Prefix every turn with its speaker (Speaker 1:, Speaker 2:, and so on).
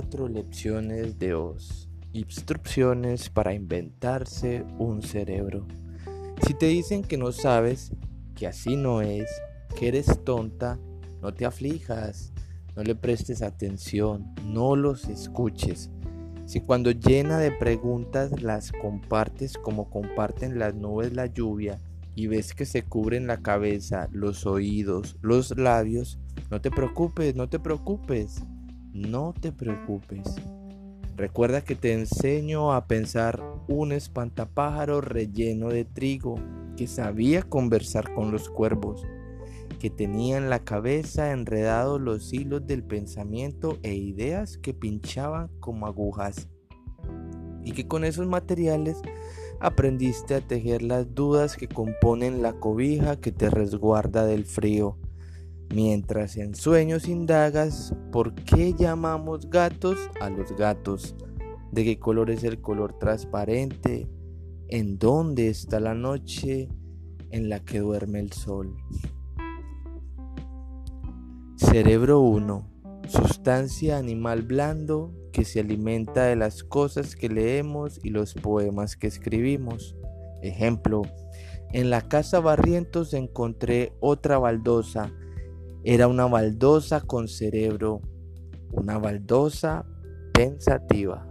Speaker 1: Cuatro lecciones de Oz. Instrucciones para inventarse un cerebro. Si te dicen que no sabes, que así no es, que eres tonta, no te aflijas, no le prestes atención, no los escuches. Si cuando llena de preguntas las compartes como comparten las nubes la lluvia y ves que se cubren la cabeza, los oídos, los labios, no te preocupes, no te preocupes, no te preocupes. Recuerda que te enseño a pensar un espantapájaro relleno de trigo que sabía conversar con los cuervos, que tenía en la cabeza enredados los hilos del pensamiento e ideas que pinchaban como agujas, y que con esos materiales aprendiste a tejer las dudas que componen la cobija que te resguarda del frío Mientras en sueños indagas por qué llamamos gatos a los gatos, de qué color es el color transparente, en dónde está la noche en la que duerme el sol. Cerebro 1. Sustancia animal blando que se alimenta de las cosas que leemos y los poemas que escribimos. Ejemplo, en la casa Barrientos encontré otra baldosa era una baldosa con cerebro, una baldosa pensativa.